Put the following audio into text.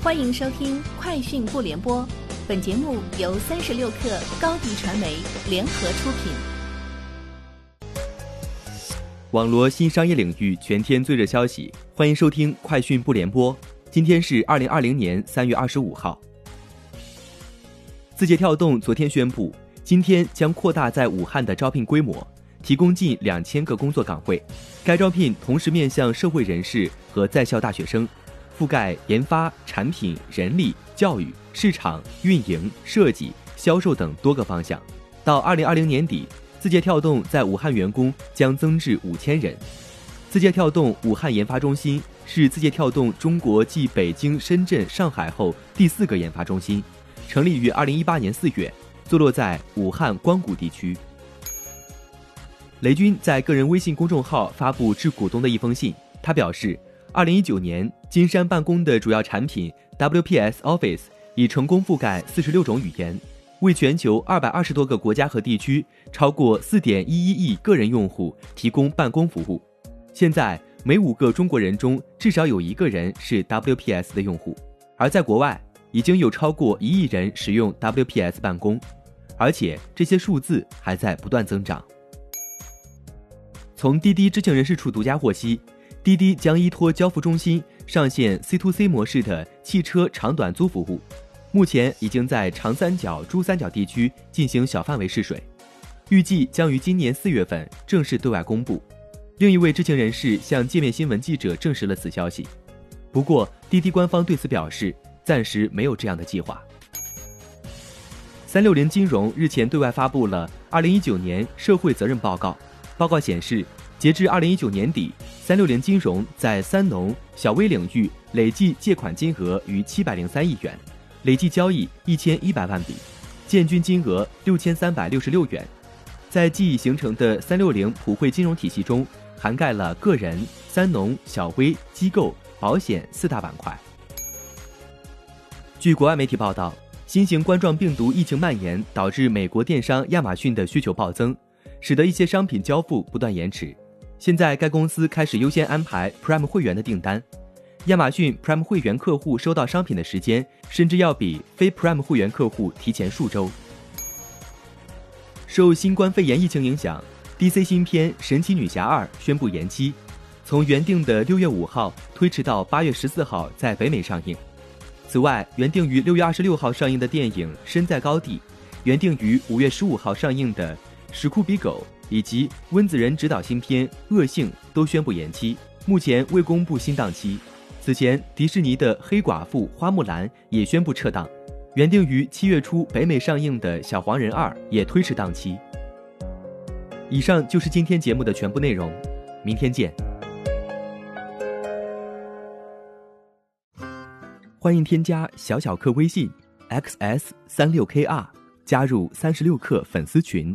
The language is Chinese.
欢迎收听《快讯不联播》，本节目由三十六克高低传媒联合出品。网罗新商业领域全天最热消息，欢迎收听《快讯不联播》。今天是二零二零年三月二十五号。字节跳动昨天宣布，今天将扩大在武汉的招聘规模，提供近两千个工作岗位。该招聘同时面向社会人士和在校大学生。覆盖研发、产品、人力、教育、市场运营、设计、销售等多个方向。到二零二零年底，字节跳动在武汉员工将增至五千人。字节跳动武汉研发中心是字节跳动中国继北京、深圳、上海后第四个研发中心，成立于二零一八年四月，坐落在武汉光谷地区。雷军在个人微信公众号发布致股东的一封信，他表示。二零一九年，金山办公的主要产品 WPS Office 已成功覆盖四十六种语言，为全球二百二十多个国家和地区超过四点一一亿个人用户提供办公服务。现在，每五个中国人中至少有一个人是 WPS 的用户，而在国外，已经有超过一亿人使用 WPS 办公，而且这些数字还在不断增长。从滴滴知情人士处独家获悉。滴滴将依托交付中心上线 C to C 模式的汽车长短租服务，目前已经在长三角、珠三角地区进行小范围试水，预计将于今年四月份正式对外公布。另一位知情人士向界面新闻记者证实了此消息，不过滴滴官方对此表示暂时没有这样的计划。三六零金融日前对外发布了二零一九年社会责任报告，报告显示。截至二零一九年底，三六零金融在三农小微领域累计借款金额逾七百零三亿元，累计交易一千一百万笔，建均金额六千三百六十六元。在既已形成的三六零普惠金融体系中，涵盖了个人、三农、小微、机构、保险四大板块。据国外媒体报道，新型冠状病毒疫情蔓延，导致美国电商亚马逊的需求暴增，使得一些商品交付不断延迟。现在，该公司开始优先安排 Prime 会员的订单。亚马逊 Prime 会员客户收到商品的时间，甚至要比非 Prime 会员客户提前数周。受新冠肺炎疫情影响，DC 新片《神奇女侠二》宣布延期，从原定的六月五号推迟到八月十四号在北美上映。此外，原定于六月二十六号上映的电影《身在高地》，原定于五月十五号上映的《史酷比狗》。以及温子仁执导新片《恶性》都宣布延期，目前未公布新档期。此前，迪士尼的《黑寡妇》《花木兰》也宣布撤档，原定于七月初北美上映的《小黄人二》也推迟档期。以上就是今天节目的全部内容，明天见。欢迎添加小小客微信 xs 三六 kr，加入三十六氪粉丝群。